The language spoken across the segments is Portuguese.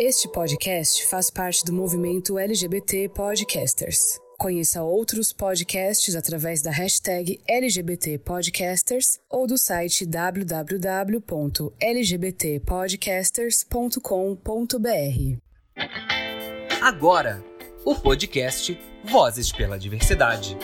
Este podcast faz parte do movimento LGBT Podcasters. Conheça outros podcasts através da hashtag LGBT Podcasters ou do site www.lgbtpodcasters.com.br. Agora, o podcast Vozes pela Diversidade.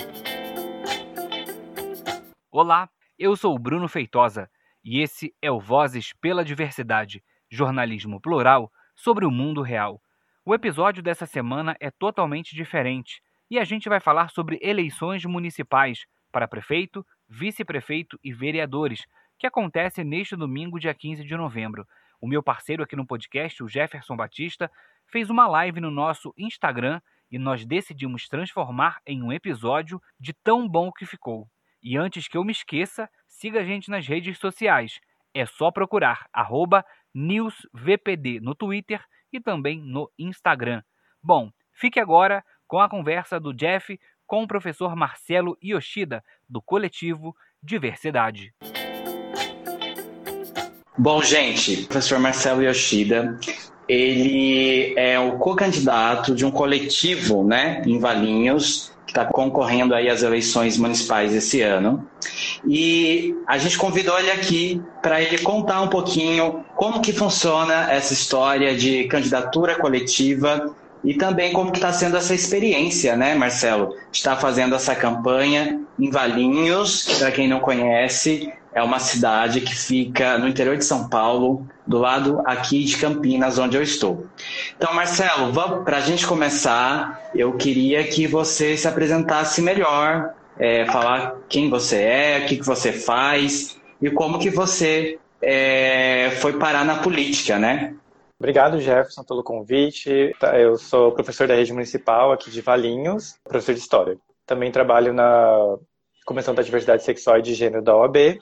Olá, eu sou o Bruno Feitosa e esse é o Vozes pela Diversidade, jornalismo plural sobre o mundo real. O episódio dessa semana é totalmente diferente e a gente vai falar sobre eleições municipais para prefeito, vice-prefeito e vereadores, que acontece neste domingo, dia 15 de novembro. O meu parceiro aqui no podcast, o Jefferson Batista, fez uma live no nosso Instagram e nós decidimos transformar em um episódio de tão bom que ficou. E antes que eu me esqueça, siga a gente nas redes sociais. É só procurar arroba NewsVPD no Twitter e também no Instagram. Bom, fique agora com a conversa do Jeff com o professor Marcelo Yoshida, do coletivo Diversidade. Bom, gente, o professor Marcelo Yoshida, ele é o co-candidato de um coletivo, né, em Valinhos, que está concorrendo aí às eleições municipais esse ano. E a gente convidou ele aqui para ele contar um pouquinho como que funciona essa história de candidatura coletiva e também como que está sendo essa experiência, né, Marcelo? Está fazendo essa campanha em Valinhos, para quem não conhece, é uma cidade que fica no interior de São Paulo, do lado aqui de Campinas, onde eu estou. Então, Marcelo, para a gente começar, eu queria que você se apresentasse melhor, é, falar quem você é, o que, que você faz e como que você é, foi parar na política, né? Obrigado, Jefferson, pelo convite. Tá, eu sou professor da rede municipal aqui de Valinhos, professor de História. Também trabalho na Comissão da Diversidade Sexual e de Gênero da OAB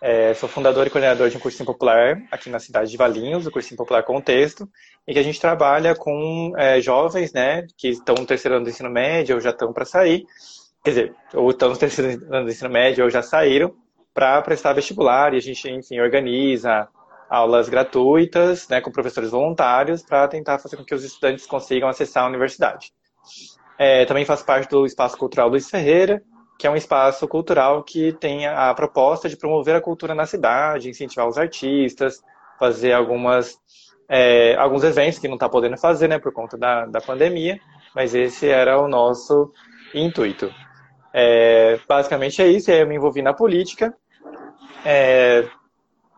é, sou fundador e coordenador de um cursinho popular aqui na cidade de Valinhos, o cursinho popular Contexto, em que a gente trabalha com é, jovens, né, que estão no terceiro ano do ensino médio ou já estão para sair, quer dizer, ou estão no terceiro ano do ensino médio ou já saíram para prestar vestibular e a gente, enfim, organiza aulas gratuitas, né, com professores voluntários para tentar fazer com que os estudantes consigam acessar a universidade. É, também faço parte do Espaço Cultural Luiz Ferreira, que é um espaço cultural que tem a proposta de promover a cultura na cidade, incentivar os artistas, fazer algumas é, alguns eventos que não está podendo fazer, né, por conta da, da pandemia, mas esse era o nosso intuito. É, basicamente é isso, eu me envolvi na política, é,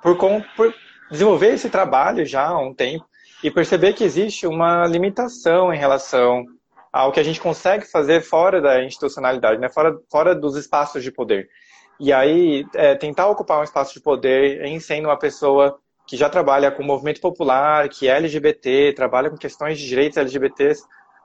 por, por desenvolver esse trabalho já há um tempo e perceber que existe uma limitação em relação ao que a gente consegue fazer fora da institucionalidade, né? fora, fora dos espaços de poder. E aí, é, tentar ocupar um espaço de poder em sendo uma pessoa que já trabalha com movimento popular, que é LGBT, trabalha com questões de direitos LGBTs,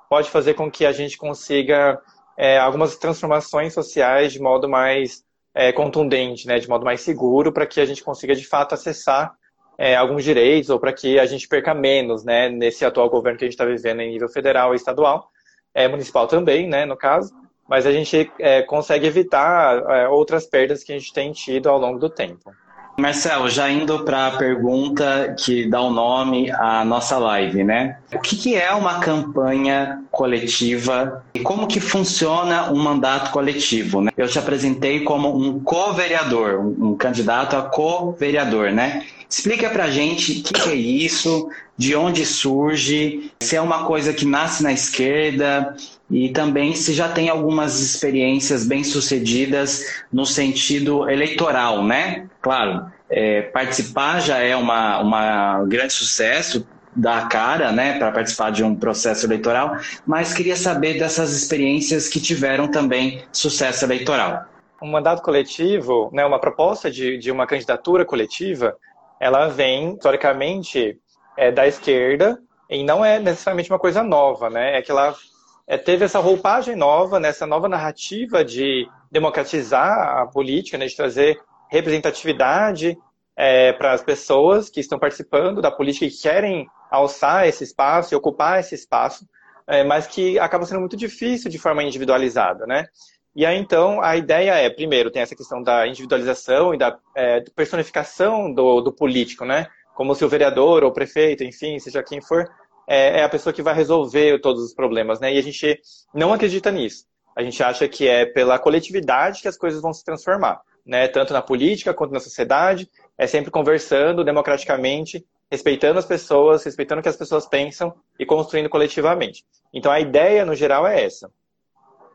pode fazer com que a gente consiga é, algumas transformações sociais de modo mais é, contundente, né, de modo mais seguro, para que a gente consiga de fato acessar é, alguns direitos ou para que a gente perca menos né, nesse atual governo que a gente está vivendo em nível federal e estadual é, municipal também, né, no caso, mas a gente é, consegue evitar é, outras perdas que a gente tem tido ao longo do tempo. Marcelo, já indo para a pergunta que dá o nome à nossa live, né? O que, que, é uma campanha coletiva e como que funciona um mandato coletivo? Né? Eu te apresentei como um co-vereador, um, candidato a co-vereador, né? Explica pra gente o que, que, é isso, de onde surge, se é uma coisa que nasce na esquerda e também se já tem algumas experiências bem-sucedidas no sentido eleitoral, né? Claro, é, participar já é uma, uma grande sucesso, da cara, né, para participar de um processo eleitoral, mas queria saber dessas experiências que tiveram também sucesso eleitoral. Um mandato coletivo, né, uma proposta de, de uma candidatura coletiva, ela vem, historicamente, é, da esquerda e não é necessariamente uma coisa nova, né? É que ela é, teve essa roupagem nova, né? nova narrativa de democratizar a política, né? de trazer representatividade é, para as pessoas que estão participando da política e que querem alçar esse espaço e ocupar esse espaço, é, mas que acaba sendo muito difícil de forma individualizada, né? E aí, então, a ideia é, primeiro, tem essa questão da individualização e da é, personificação do, do político, né? Como se o vereador ou o prefeito, enfim, seja quem for, é, é, a pessoa que vai resolver todos os problemas, né? E a gente não acredita nisso. A gente acha que é pela coletividade que as coisas vão se transformar, né? Tanto na política quanto na sociedade. É sempre conversando democraticamente, respeitando as pessoas, respeitando o que as pessoas pensam e construindo coletivamente. Então a ideia, no geral, é essa.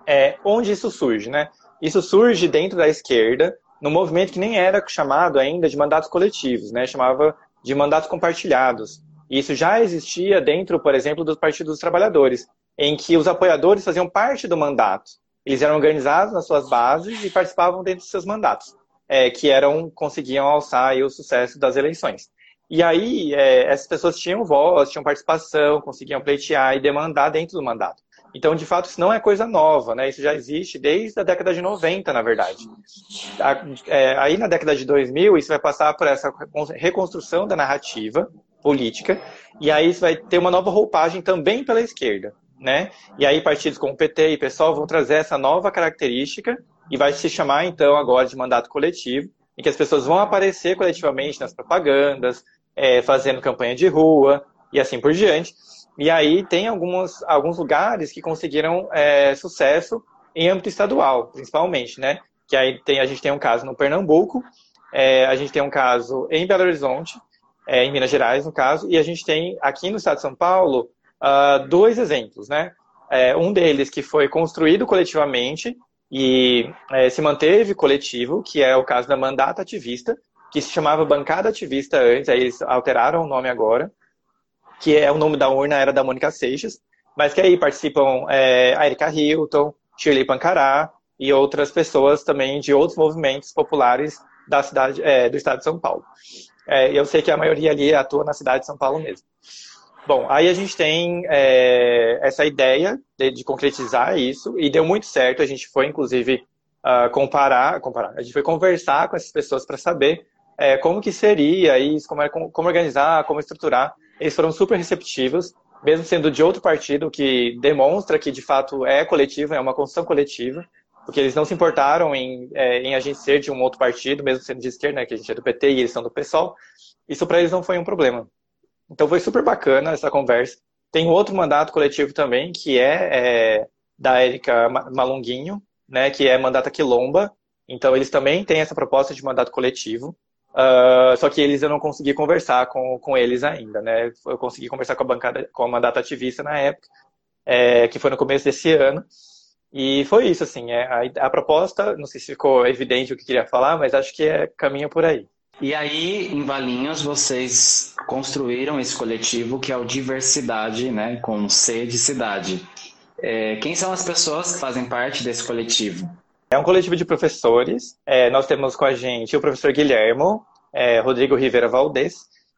É, onde isso surge, né? Isso surge dentro da esquerda, num movimento que nem era chamado ainda de mandatos coletivos, né? Chamava de mandatos compartilhados. E isso já existia dentro, por exemplo, do Partido dos Trabalhadores, em que os apoiadores faziam parte do mandato. Eles eram organizados nas suas bases e participavam dentro dos seus mandatos, é, que eram conseguiam alçar aí, o sucesso das eleições. E aí, é, essas pessoas tinham voz, tinham participação, conseguiam pleitear e demandar dentro do mandato. Então, de fato, isso não é coisa nova, né? Isso já existe desde a década de 90, na verdade. É, aí, na década de 2000, isso vai passar por essa reconstrução da narrativa política, e aí isso vai ter uma nova roupagem também pela esquerda, né? E aí partidos como o PT e PSOL vão trazer essa nova característica e vai se chamar, então, agora de mandato coletivo, em que as pessoas vão aparecer coletivamente nas propagandas, é, fazendo campanha de rua e assim por diante. E aí tem alguns, alguns lugares que conseguiram é, sucesso em âmbito estadual, principalmente, né? Que aí tem, a gente tem um caso no Pernambuco, é, a gente tem um caso em Belo Horizonte, é, em Minas Gerais, no caso, e a gente tem aqui no estado de São Paulo uh, dois exemplos, né? É, um deles que foi construído coletivamente e é, se manteve coletivo, que é o caso da Mandata Ativista, que se chamava Bancada Ativista antes, aí eles alteraram o nome agora, que é o nome da urna era da Mônica Seixas, mas que aí participam é, a Erika Hilton, Shirley Pancará e outras pessoas também de outros movimentos populares da cidade, é, do estado de São Paulo. É, eu sei que a maioria ali atua na cidade de São Paulo mesmo. Bom, aí a gente tem é, essa ideia de, de, concretizar isso e deu muito certo. A gente foi, inclusive, uh, comparar, comparar, a gente foi conversar com essas pessoas para saber é, como que seria isso, como, é, como, como organizar, como estruturar. Eles foram super receptivos, mesmo sendo de outro partido, que demonstra que de fato é coletivo, é uma construção coletiva, porque eles não se importaram em, é, em a gente ser de um outro partido, mesmo sendo de esquerda, né, que a gente é do PT e eles são do PSOL. Isso para eles não foi um problema. Então foi super bacana essa conversa. Tem outro mandato coletivo também, que é, é da Érica Malunguinho, né, que é mandata quilomba. Então eles também têm essa proposta de mandato coletivo. Uh, só que eles eu não consegui conversar com, com eles ainda, né? Eu consegui conversar com a bancada, com a mandata ativista na época, é, que foi no começo desse ano. E foi isso, assim, é, a, a proposta, não sei se ficou evidente o que queria falar, mas acho que é caminho por aí. E aí, em Valinhos, vocês construíram esse coletivo que é o Diversidade, né, com C de cidade. É, quem são as pessoas que fazem parte desse coletivo? É um coletivo de professores. É, nós temos com a gente o professor Guilhermo, é, Rodrigo Rivera Valdez,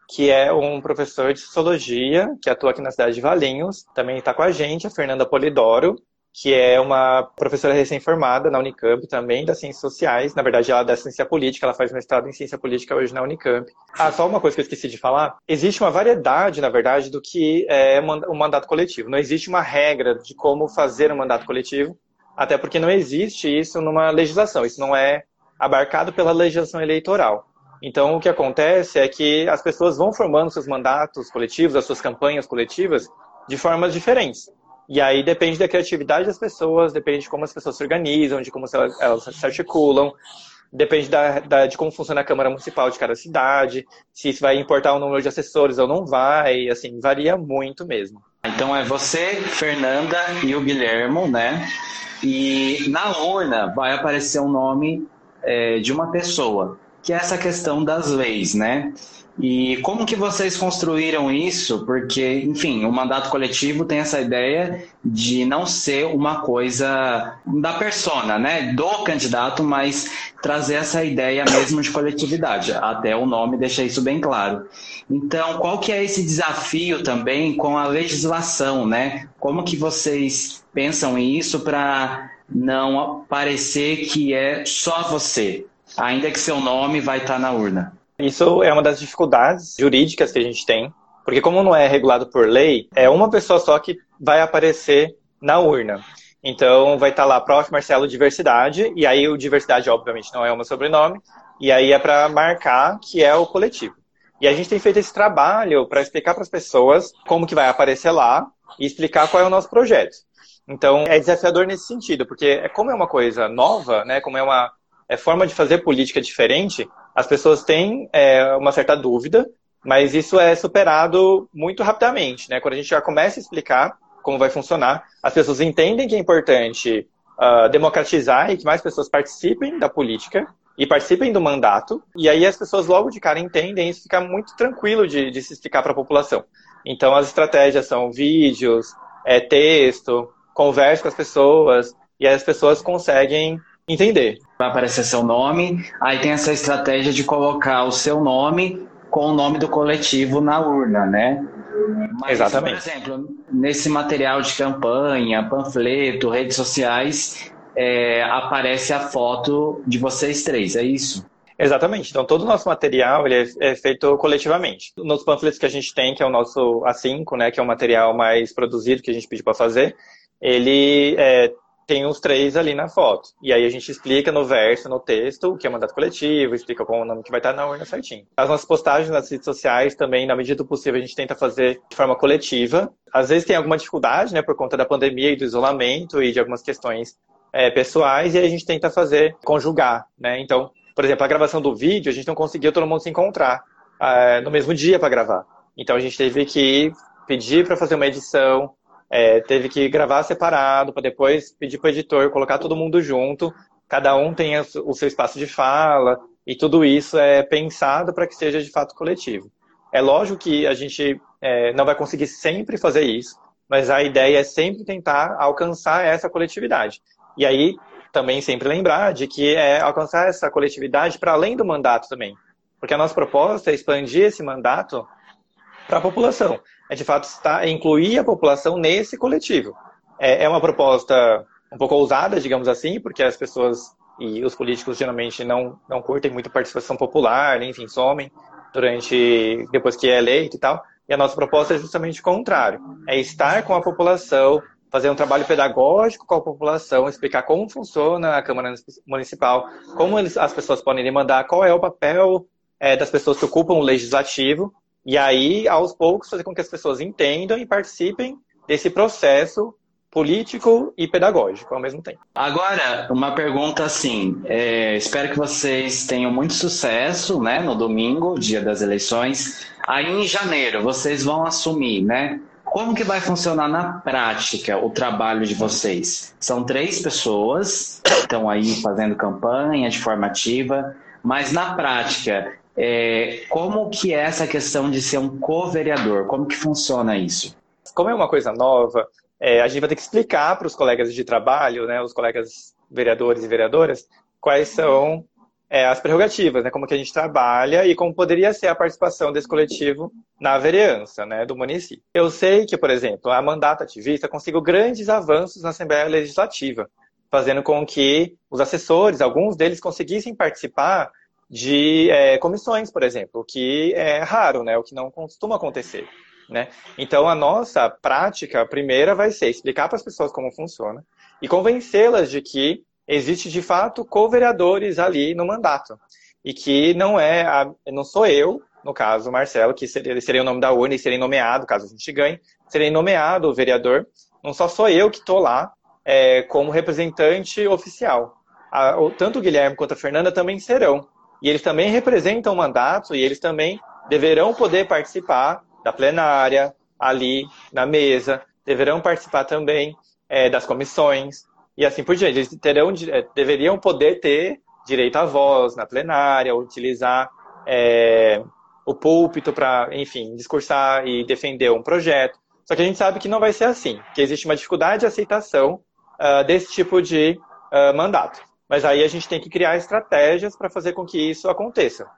que é um professor de sociologia que atua aqui na cidade de Valinhos. Também está com a gente a Fernanda Polidoro, que é uma professora recém-formada na Unicamp também das ciências sociais. Na verdade, ela é da ciência política, ela faz mestrado em ciência política hoje na Unicamp. Ah, só uma coisa que eu esqueci de falar. Existe uma variedade, na verdade, do que é um mandato coletivo. Não existe uma regra de como fazer um mandato coletivo. Até porque não existe isso numa legislação, isso não é abarcado pela legislação eleitoral. Então, o que acontece é que as pessoas vão formando seus mandatos coletivos, as suas campanhas coletivas, de formas diferentes. E aí depende da criatividade das pessoas, depende de como as pessoas se organizam, de como elas, se articulam, depende da, da, de como funciona a Câmara Municipal de cada cidade, se isso vai importar o número de assessores ou não vai, assim, varia muito mesmo. Então é você, Fernanda e o Guilhermo, né? E na urna vai aparecer o um nome é, de uma pessoa, que é essa questão das leis, né? E como que vocês construíram isso? Porque, enfim, o mandato coletivo tem essa ideia de não ser uma coisa da persona, né? Do candidato, mas trazer essa ideia mesmo de coletividade. Até o nome deixa isso bem claro. Então, qual que é esse desafio também com a legislação, né? Como que vocês pensam isso para não parecer que é só você, ainda que seu nome vai estar na urna? Isso é uma das dificuldades jurídicas que a gente tem, porque como não é regulado por lei, é uma pessoa só que vai aparecer na urna. Então vai estar lá Prof. Marcelo Diversidade, e aí o Diversidade obviamente não é meu sobrenome, e aí é para marcar que é o coletivo. E a gente tem feito esse trabalho para explicar para as pessoas como que vai aparecer lá e explicar qual é o nosso projeto. Então, é desafiador nesse sentido, porque é como é uma coisa nova, né, como é uma é forma de fazer política diferente, as pessoas têm é, uma certa dúvida, mas isso é superado muito rapidamente, né? Quando a gente já começa a explicar como vai funcionar, as pessoas entendem que é importante uh, democratizar e que mais pessoas participem da política e participem do mandato, e aí as pessoas logo de cara entendem isso fica muito tranquilo de, de se explicar para a população. Então as estratégias são vídeos, é, texto, conversa com as pessoas, e as pessoas conseguem entender. Vai aparecer seu nome, aí tem essa estratégia de colocar o seu nome com o nome do coletivo na urna, né? Mas, Exatamente. Por exemplo, nesse material de campanha, panfleto, redes sociais, é, aparece a foto de vocês três, é isso? Exatamente. Então, todo o nosso material ele é, é, feito coletivamente. Nos panfletos que a gente tem, que é o nosso A5, né, que é o material mais produzido que a gente pediu para fazer, ele é, tem os três ali na foto. E aí a gente explica no verso, no texto, o que é mandato coletivo, explica qual o nome que vai estar na urna certinho. As nossas postagens nas redes sociais também, na medida do possível, a gente tenta fazer de forma coletiva. Às vezes tem alguma dificuldade, né, por conta da pandemia e do isolamento e de algumas questões é, pessoais, e a gente tenta fazer, conjugar, né? Então, por exemplo, a gravação do vídeo, a gente não conseguiu todo mundo se encontrar é, no mesmo dia para gravar. Então a gente teve que pedir para fazer uma edição, é, teve que gravar separado, para depois pedir para o editor colocar todo mundo junto, cada um tem o seu espaço de fala, e tudo isso é pensado para que seja de fato coletivo. É lógico que a gente é, não vai conseguir sempre fazer isso, mas a ideia é sempre tentar alcançar essa coletividade. E aí, também sempre lembrar de que é alcançar essa coletividade para além do mandato também. Porque a nossa proposta é expandir esse mandato para a população é de fato estar, incluir a população nesse coletivo. É, é uma proposta um pouco ousada, digamos assim, porque as pessoas e os políticos geralmente não, não curtem muito participação popular, enfim, somem durante depois que é eleito e tal. E a nossa proposta é justamente o contrário, é estar com a população, fazer um trabalho pedagógico com a população, explicar como funciona a Câmara Municipal, como eles, as pessoas podem demandar, qual é o papel é, das pessoas que ocupam o legislativo e aí, aos poucos, fazer com que as pessoas entendam e participem desse processo político e pedagógico ao mesmo tempo. Agora, uma pergunta assim: é, espero que vocês tenham muito sucesso, né, no domingo, dia das eleições. Aí em janeiro vocês vão assumir, né? Como que vai funcionar na prática o trabalho de vocês? São três pessoas que estão aí fazendo campanha de forma ativa, mas na prática é, como que é essa questão de ser um co-vereador? Como que funciona isso? Como é uma coisa nova, é, a gente vai ter que explicar para os colegas de trabalho, né, os colegas vereadores e vereadoras, quais são é, as prerrogativas, né, como que a gente trabalha e como poderia ser a participação desse coletivo na vereança né, do município. Eu sei que, por exemplo, a mandato ativista conseguiu grandes avanços na Assembleia Legislativa, fazendo com que os assessores, alguns deles, conseguissem participar de é, comissões, por exemplo, o que é raro, né? O que não costuma acontecer. Né? Então, a nossa prática primeira vai ser explicar para as pessoas como funciona e convencê-las de que existe de fato co-vereadores ali no mandato e que não é a, não sou eu, no caso Marcelo, que seria, seria o nome da urna e seria nomeado, caso a gente ganhe, seria nomeado o vereador. Não só sou eu que estou lá é, como representante oficial. A, tanto o Guilherme quanto a Fernanda também serão e eles também representam o mandato e eles também deverão poder participar da plenária, ali na mesa, deverão participar também é, das comissões e assim por diante. Eles terão, é, deveriam poder ter direito à voz na plenária, utilizar é, o púlpito para, enfim, discursar e defender um projeto. Só que a gente sabe que não vai ser assim, que existe uma dificuldade de aceitação uh, desse tipo de uh, mandato. Mas aí a gente tem que criar estratégias para fazer com que isso aconteça.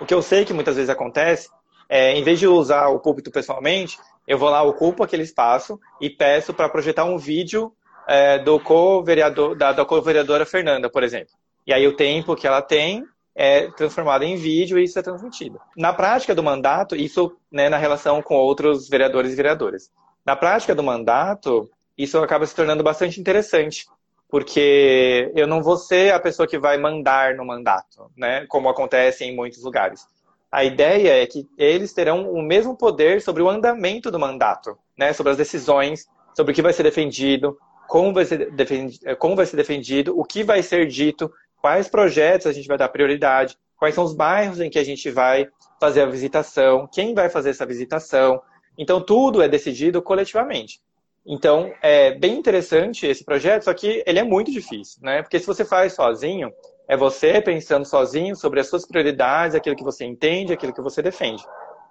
O que eu sei que muitas vezes acontece é, em vez de usar o púlpito pessoalmente, eu vou lá, ocupo aquele espaço e peço para projetar um vídeo é, do co-vereador, da, da co-vereadora Fernanda, por exemplo. E aí o tempo que ela tem é transformado em vídeo e isso é transmitido. Na prática do mandato, isso né, na relação com outros vereadores e vereadoras. Na prática do mandato, isso acaba se tornando bastante interessante, porque eu não vou ser a pessoa que vai mandar no mandato, né? Como acontece em muitos lugares. a ideia é que eles terão o mesmo poder sobre o andamento do mandato, né? sobre as decisões, sobre o que vai ser defendido, como vai ser defendido, como vai ser defendido o que vai ser dito, quais projetos a gente vai dar prioridade, quais são os bairros em que a gente vai fazer a visitação, quem vai fazer essa visitação. Então, tudo é decidido coletivamente. Então, é bem interessante esse projeto, só que ele é muito difícil, né? Porque se você faz sozinho, é você pensando sozinho sobre as suas prioridades, aquilo que você entende, aquilo que você defende.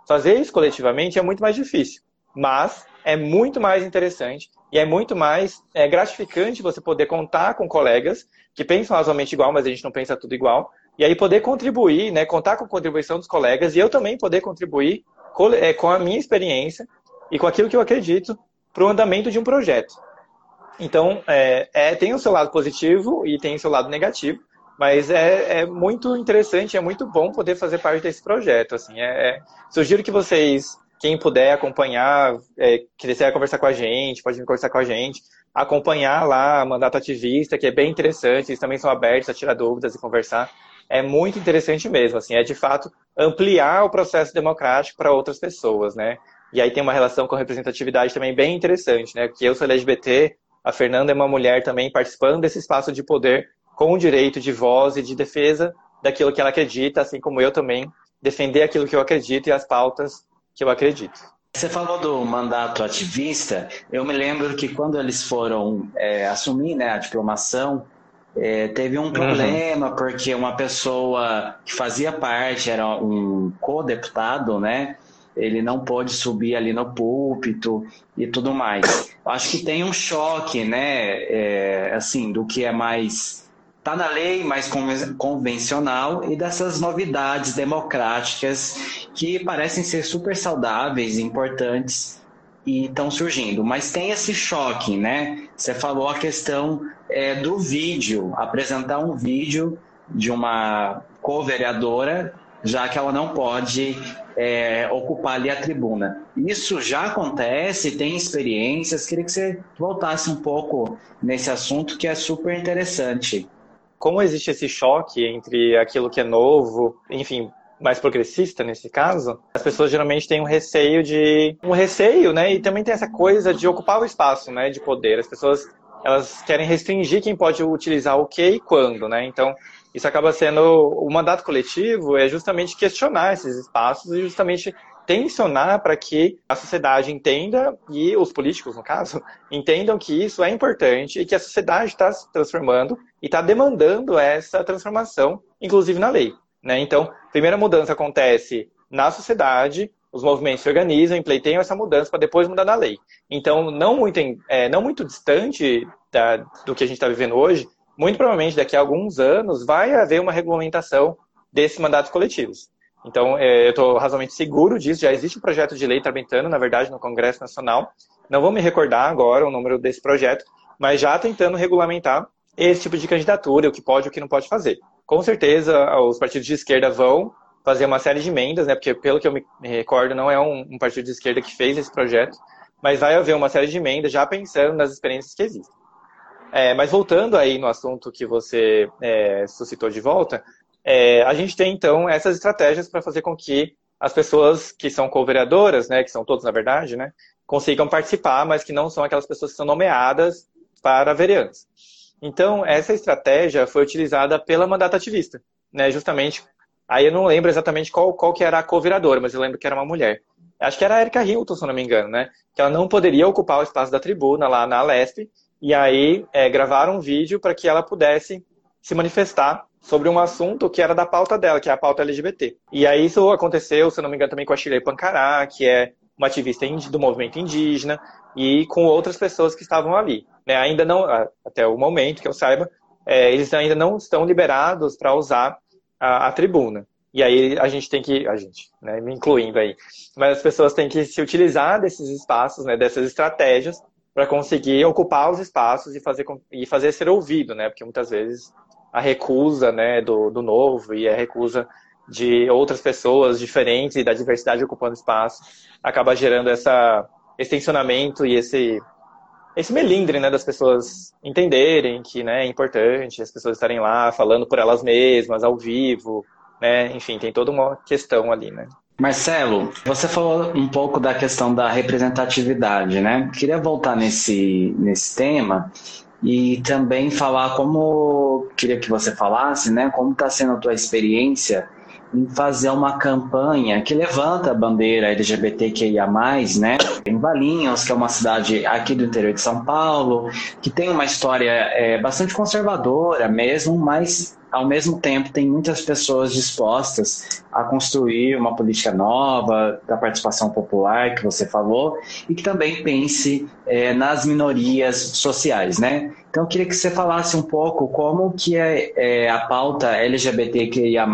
Fazer isso coletivamente é muito mais difícil, mas é muito mais interessante e é muito mais é, gratificante você poder contar com colegas que pensam razoavelmente igual, mas a gente não pensa tudo igual, e aí poder contribuir, né, contar com a contribuição dos colegas e eu também poder contribuir é, com a minha experiência e com aquilo que eu acredito para o andamento de um projeto. Então, é, é, tem o seu lado positivo e tem o seu lado negativo, mas é, é muito interessante, é muito bom poder fazer parte desse projeto. Assim, é, é sugiro que vocês, quem puder acompanhar, é, quiser conversar com a gente, pode vir conversar com a gente, acompanhar lá Mandato Ativista, que é bem interessante, eles também são abertos a tirar dúvidas e conversar. É muito interessante mesmo, assim, é de fato ampliar o processo democrático para outras pessoas, né? E aí tem uma relação com representatividade também bem interessante, né? Que eu sou LGBT, a Fernanda é uma mulher também participando desse espaço de poder com o direito de voz e de defesa daquilo que ela acredita, assim como eu também defender aquilo que eu acredito e as pautas que eu acredito. Você falou do mandato ativista. Eu me lembro que quando eles foram é, assumir né, a diplomação, é, teve um uhum. problema uhum. porque uma pessoa que fazia parte era um co-deputado, né? Ele não pode subir ali no púlpito e tudo mais. Acho que tem um choque, né, é, assim, do que é mais tá na lei mais convencional e dessas novidades democráticas que parecem ser super saudáveis, importantes e estão surgindo. Mas tem esse choque, né? Você falou a questão é, do vídeo, apresentar um vídeo de uma co-vereadora já que ela não pode é, ocupar ali a tribuna. Isso já acontece, tem experiências. Queria que você voltasse um pouco nesse assunto que é super interessante. Como existe esse choque entre aquilo que é novo, enfim, mais progressista nesse caso, as pessoas geralmente têm um receio de um receio, né? E também tem essa coisa de ocupar o espaço, né, de poder. As pessoas elas querem restringir quem pode utilizar o que e quando, né? Então, isso acaba sendo o mandato coletivo é justamente questionar esses espaços e justamente tensionar para que a sociedade entenda e os políticos, no caso, entendam que isso é importante e que a sociedade está se transformando e está demandando essa transformação, inclusive na lei. Né? Então, a primeira mudança acontece na sociedade, os movimentos se organizam, pleiteiam essa mudança para depois mudar na lei. Então, não muito, é, não muito distante da, do que a gente está vivendo hoje, muito provavelmente daqui a alguns anos vai haver uma regulamentação desses mandatos coletivos. Então, é, eu estou razoavelmente seguro disso. Já existe um projeto de lei tramitando, na verdade, no Congresso Nacional. Não vou me recordar agora o número desse projeto, mas já tentando regulamentar esse tipo de candidatura, o que pode e o que não pode fazer. Com certeza, os partidos de esquerda vão fazer uma série de emendas, né? Porque, pelo que eu me recordo, não é um, um partido de esquerda que fez esse projeto, mas vai haver uma série de emendas já pensando nas experiências que existem. É, mas voltando aí no assunto que você é, suscitou de volta, é, a gente tem então essas estratégias para fazer com que as pessoas que são co-vereadoras, né, que são todos na verdade, né, consigam participar, mas que não são aquelas pessoas que são nomeadas para vereantes. Então, essa estratégia foi utilizada pela mandata ativista, né, justamente, aí eu não lembro exatamente qual, qual que era a co-vereadora, mas eu lembro que era uma mulher. Acho que era a Erika Hilton, se não me engano, né, que ela não poderia ocupar o espaço da tribuna lá na Lesp, e aí é, gravaram um vídeo para que ela pudesse se manifestar sobre um assunto que era da pauta dela, que é a pauta LGBT. E aí isso aconteceu, se não me engano, também com a Shirley Pancará, que é uma ativista do movimento indígena, e com outras pessoas que estavam ali. Né? Ainda não, até o momento que eu saiba, é, eles ainda não estão liberados para usar a, a, tribuna. E aí a gente tem que, a gente, né, me incluindo aí, mas as pessoas têm que se utilizar desses espaços, né, dessas estratégias, para conseguir ocupar os espaços e fazer, e fazer ser ouvido, né? Porque muitas vezes a recusa né, do, do novo e a recusa de outras pessoas diferentes e da diversidade ocupando espaço acaba gerando essa, esse tensionamento e esse, esse melindre né, das pessoas entenderem que né, é importante as pessoas estarem lá falando por elas mesmas, ao vivo, né? Enfim, tem toda uma questão ali, né? Marcelo, você falou um pouco da questão da representatividade, né? Queria voltar nesse, nesse tema e também falar como queria que você falasse, né? Como está sendo a tua experiência em fazer uma campanha que levanta a bandeira LGBTQIA+, né? Em Valinhos, que é uma cidade aqui do interior de São Paulo, que tem uma história é, bastante conservadora mesmo, mas ao mesmo tempo tem muitas pessoas dispostas a construir uma política nova da participação popular que você falou e que também pense é, nas minorias sociais, né? Então eu queria que você falasse um pouco como que é, é a pauta LGBTQIA+,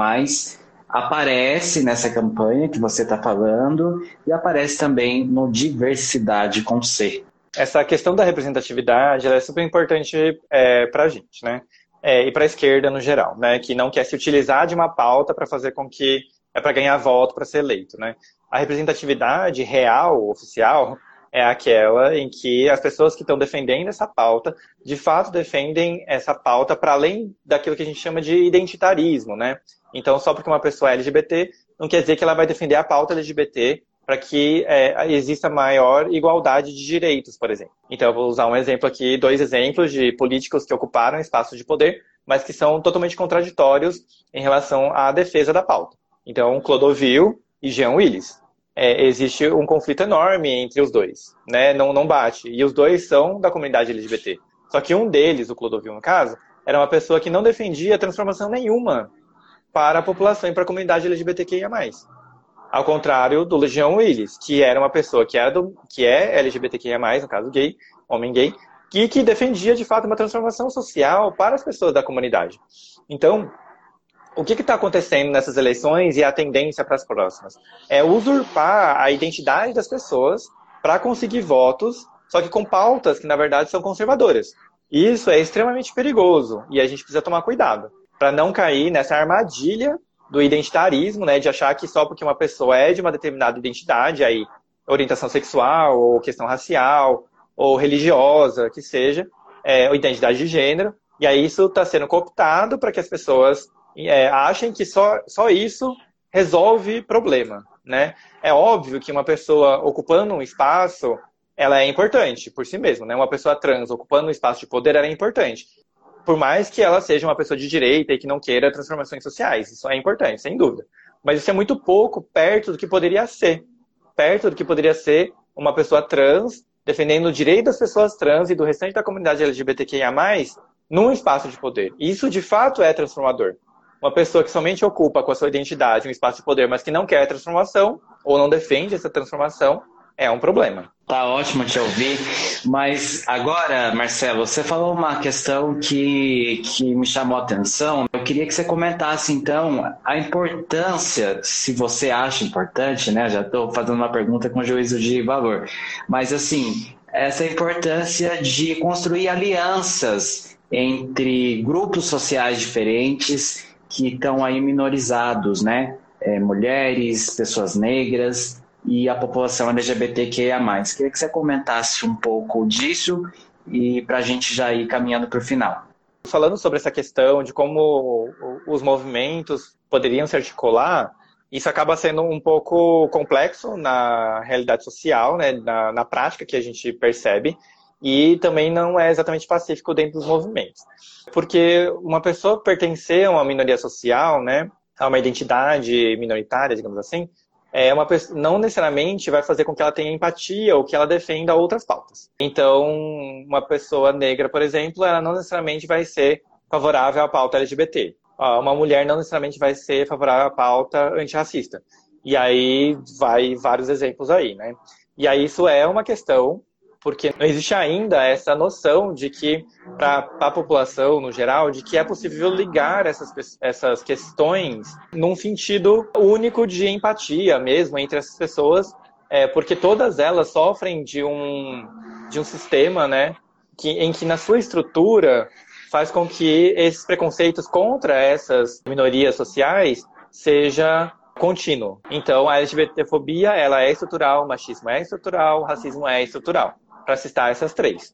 aparece nessa campanha que você está falando e aparece também no Diversidade com C. Essa questão da representatividade é super importante é, para a gente, né? É, e para a esquerda no geral, né? Que não quer se utilizar de uma pauta para fazer com que é para ganhar voto para ser eleito, né? A representatividade real, oficial, é aquela em que as pessoas que estão defendendo essa pauta, de fato defendem essa pauta para além daquilo que a gente chama de identitarismo, né? Então, só porque uma pessoa é LGBT, não quer dizer que ela vai defender a pauta LGBT para que é, exista maior igualdade de direitos, por exemplo. Então, eu vou usar um exemplo aqui, dois exemplos de políticos que ocuparam espaços de poder, mas que são totalmente contraditórios em relação à defesa da pauta. Então, Clodovil e Jean Willis. É, existe um conflito enorme entre os dois, né? Não, não bate. E os dois são da comunidade LGBT. Só que um deles, o Clodovil, no caso, era uma pessoa que não defendia transformação nenhuma para a população e para a comunidade LGBTQIA+. Ao contrário do Legião Willis, que era uma pessoa que, era do, que é LGBTQIA+, no caso gay, homem gay, que, que defendia de fato uma transformação social para as pessoas da comunidade. Então, o que está acontecendo nessas eleições e a tendência para as próximas? É usurpar a identidade das pessoas para conseguir votos, só que com pautas que, na verdade, são conservadoras. Isso é extremamente perigoso e a gente precisa tomar cuidado para não cair nessa armadilha do identitarismo, né, de achar que só porque uma pessoa é de uma determinada identidade, aí orientação sexual ou questão racial ou religiosa, que seja, é, ou identidade de gênero, e aí isso está sendo cooptado para que as pessoas é, achem que só, só isso resolve problema, né? É óbvio que uma pessoa ocupando um espaço, ela é importante por si mesma, né? Uma pessoa trans ocupando um espaço de poder, ela é importante por mais que ela seja uma pessoa de direita e que não queira transformações sociais. Isso é importante, sem dúvida. Mas isso é muito pouco perto do que poderia ser. Perto do que poderia ser uma pessoa trans defendendo o direito das pessoas trans e do restante da comunidade LGBTQIA+, num espaço de poder. Isso, de fato, é transformador. Uma pessoa que somente ocupa com a sua identidade um espaço de poder, mas que não quer transformação, ou não defende essa transformação, é um problema. Tá ótimo te ouvir, mas agora, Marcelo, você falou uma questão que, que me chamou a atenção. Eu queria que você comentasse, então, a importância, se você acha importante, né? Já estou fazendo uma pergunta com juízo de valor, mas assim, essa importância de construir alianças entre grupos sociais diferentes que estão aí minorizados, né? É, mulheres, pessoas negras, e a população LGBTQIA+. Queria que você comentasse um pouco disso e para a gente já ir caminhando para o final. Falando sobre essa questão de como os movimentos poderiam se articular, isso acaba sendo um pouco complexo na realidade social, né, na, na prática que a gente percebe, e também não é exatamente pacífico dentro dos movimentos. Porque uma pessoa pertencer a uma minoria social, né, a uma identidade minoritária, digamos assim, é uma pessoa, não necessariamente vai fazer com que ela tenha empatia ou que ela defenda outras pautas. Então, uma pessoa negra, por exemplo, ela não necessariamente vai ser favorável à pauta LGBT. Uma mulher não necessariamente vai ser favorável à pauta antirracista. E aí vai vários exemplos aí, né? E aí isso é uma questão porque não existe ainda essa noção de que, para a população no geral, de que é possível ligar essas, essas questões num sentido único de empatia mesmo entre essas pessoas, é, porque todas elas sofrem de um, de um sistema, né, que, em que na sua estrutura faz com que esses preconceitos contra essas minorias sociais seja contínuo. Então, a LGBTfobia, ela é estrutural, o machismo é estrutural, o racismo é estrutural para citar essas três.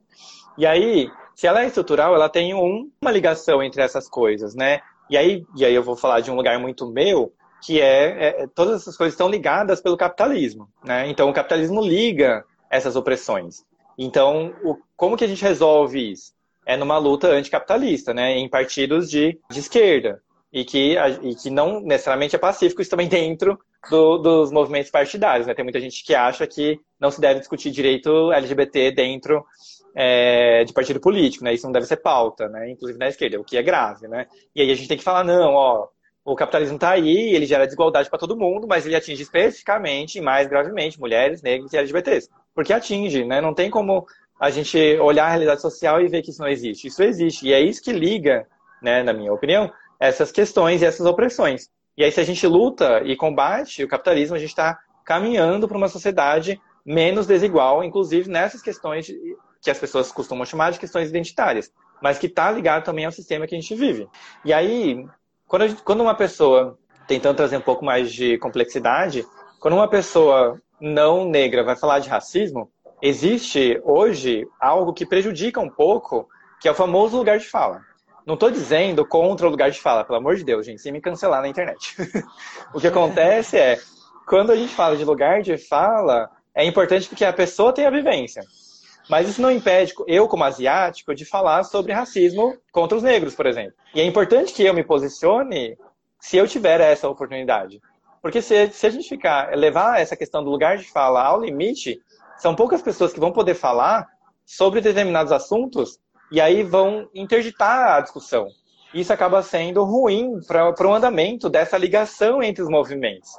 E aí, se ela é estrutural, ela tem um, uma ligação entre essas coisas, né? E aí, e aí eu vou falar de um lugar muito meu, que é, é todas essas coisas estão ligadas pelo capitalismo, né? Então o capitalismo liga essas opressões. Então, o, como que a gente resolve isso? É numa luta anticapitalista, né? Em partidos de, de esquerda. E que, e que não necessariamente é pacífico, isso também dentro do, dos movimentos partidários. Né? Tem muita gente que acha que não se deve discutir direito LGBT dentro é, de partido político, né? Isso não deve ser pauta, né? Inclusive na esquerda, o que é grave, né? E aí a gente tem que falar, não, ó, o capitalismo está aí, ele gera desigualdade para todo mundo, mas ele atinge especificamente e mais gravemente mulheres, negros e LGBTs. Porque atinge, né? Não tem como a gente olhar a realidade social e ver que isso não existe. Isso existe. E é isso que liga, né, na minha opinião, essas questões e essas opressões. E aí, se a gente luta e combate o capitalismo, a gente está caminhando para uma sociedade menos desigual, inclusive nessas questões que as pessoas costumam chamar de questões identitárias, mas que está ligado também ao sistema que a gente vive. E aí, quando, gente, quando uma pessoa, tentando trazer um pouco mais de complexidade, quando uma pessoa não negra vai falar de racismo, existe hoje algo que prejudica um pouco, que é o famoso lugar de fala. Não estou dizendo contra o lugar de fala, pelo amor de Deus, gente, sem me cancelar na internet. o que acontece é, quando a gente fala de lugar de fala, é importante porque a pessoa tem a vivência. Mas isso não impede eu, como asiático, de falar sobre racismo contra os negros, por exemplo. E é importante que eu me posicione se eu tiver essa oportunidade. Porque se, se a gente ficar, levar essa questão do lugar de fala ao limite, são poucas pessoas que vão poder falar sobre determinados assuntos e aí vão interditar a discussão. Isso acaba sendo ruim para o andamento dessa ligação entre os movimentos.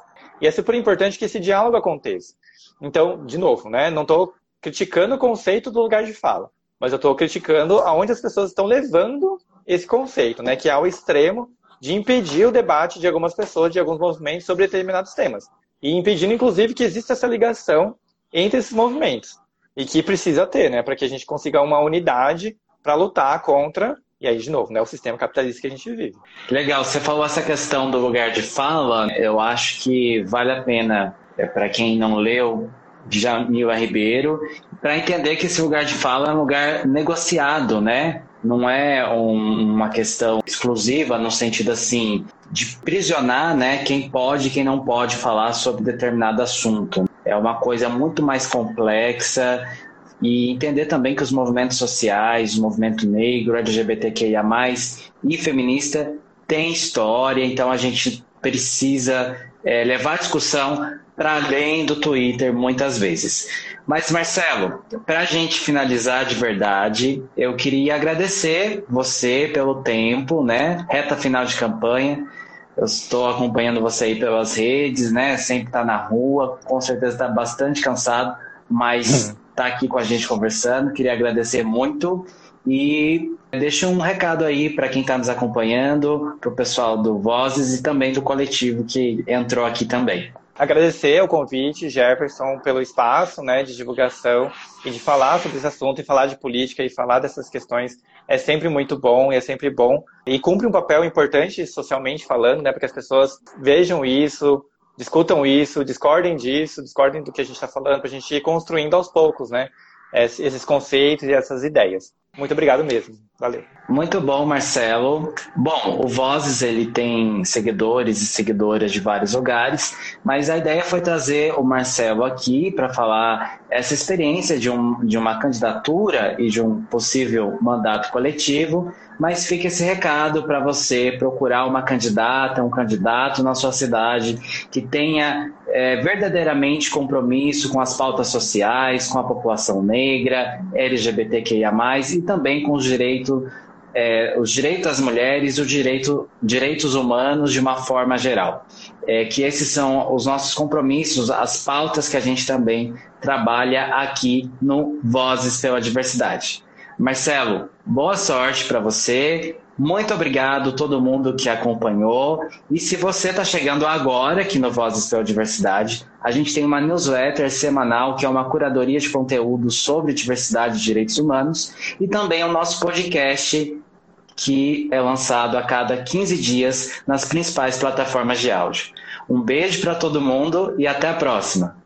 E é super importante que esse diálogo aconteça. Então, de novo, né, não estou criticando o conceito do lugar de fala, mas eu estou criticando aonde as pessoas estão levando esse conceito, né, que é ao extremo de impedir o debate de algumas pessoas, de alguns movimentos sobre determinados temas. E impedindo, inclusive, que exista essa ligação entre esses movimentos. E que precisa ter, né, para que a gente consiga uma unidade para lutar contra e aí, de novo, né, o sistema capitalista que a gente vive. Legal, você falou essa questão do lugar de fala. Eu acho que vale a pena, é, para quem não leu, Jamila Ribeiro, para entender que esse lugar de fala é um lugar negociado, né? Não é um, uma questão exclusiva no sentido assim de prisionar, né, quem pode e quem não pode falar sobre determinado assunto. É uma coisa muito mais complexa, e entender também que os movimentos sociais, o movimento negro, LGBTQIA+, e feminista tem história, então a gente precisa é, levar a discussão para além do Twitter muitas vezes. Mas, Marcelo, para a gente finalizar de verdade, eu queria agradecer você pelo tempo, né? Reta final de campanha. Eu estou acompanhando você aí pelas redes, né? Sempre está na rua, com certeza está bastante cansado, mas está aqui com a gente conversando. Queria agradecer muito e deixa um recado aí para quem está nos acompanhando, para o pessoal do Vozes e também do coletivo que entrou aqui também. Agradecer o convite, Jefferson, pelo espaço né, de divulgação e de falar sobre esse assunto, e falar de política e falar dessas questões é sempre muito bom e é sempre bom. E cumpre um papel importante socialmente falando, né, para que as pessoas vejam isso, discutam isso, discordem disso, discordem do que a gente está falando, para a gente ir construindo aos poucos, né? Esses conceitos e essas ideias. Muito obrigado mesmo. Valeu. Muito bom, Marcelo. Bom, o Vozes ele tem seguidores e seguidoras de vários lugares, mas a ideia foi trazer o Marcelo aqui para falar essa experiência de, um, de uma candidatura e de um possível mandato coletivo. Mas fica esse recado para você procurar uma candidata, um candidato na sua cidade que tenha é, verdadeiramente compromisso com as pautas sociais, com a população negra, LGBTQIA, e também com os direitos, é, os direitos das mulheres e os direito, direitos humanos de uma forma geral. É, que esses são os nossos compromissos, as pautas que a gente também trabalha aqui no Vozes pela Diversidade. Marcelo, boa sorte para você. Muito obrigado a todo mundo que acompanhou. E se você está chegando agora aqui no Vozes pela Diversidade, a gente tem uma newsletter semanal que é uma curadoria de conteúdo sobre diversidade e direitos humanos e também o nosso podcast que é lançado a cada 15 dias nas principais plataformas de áudio. Um beijo para todo mundo e até a próxima.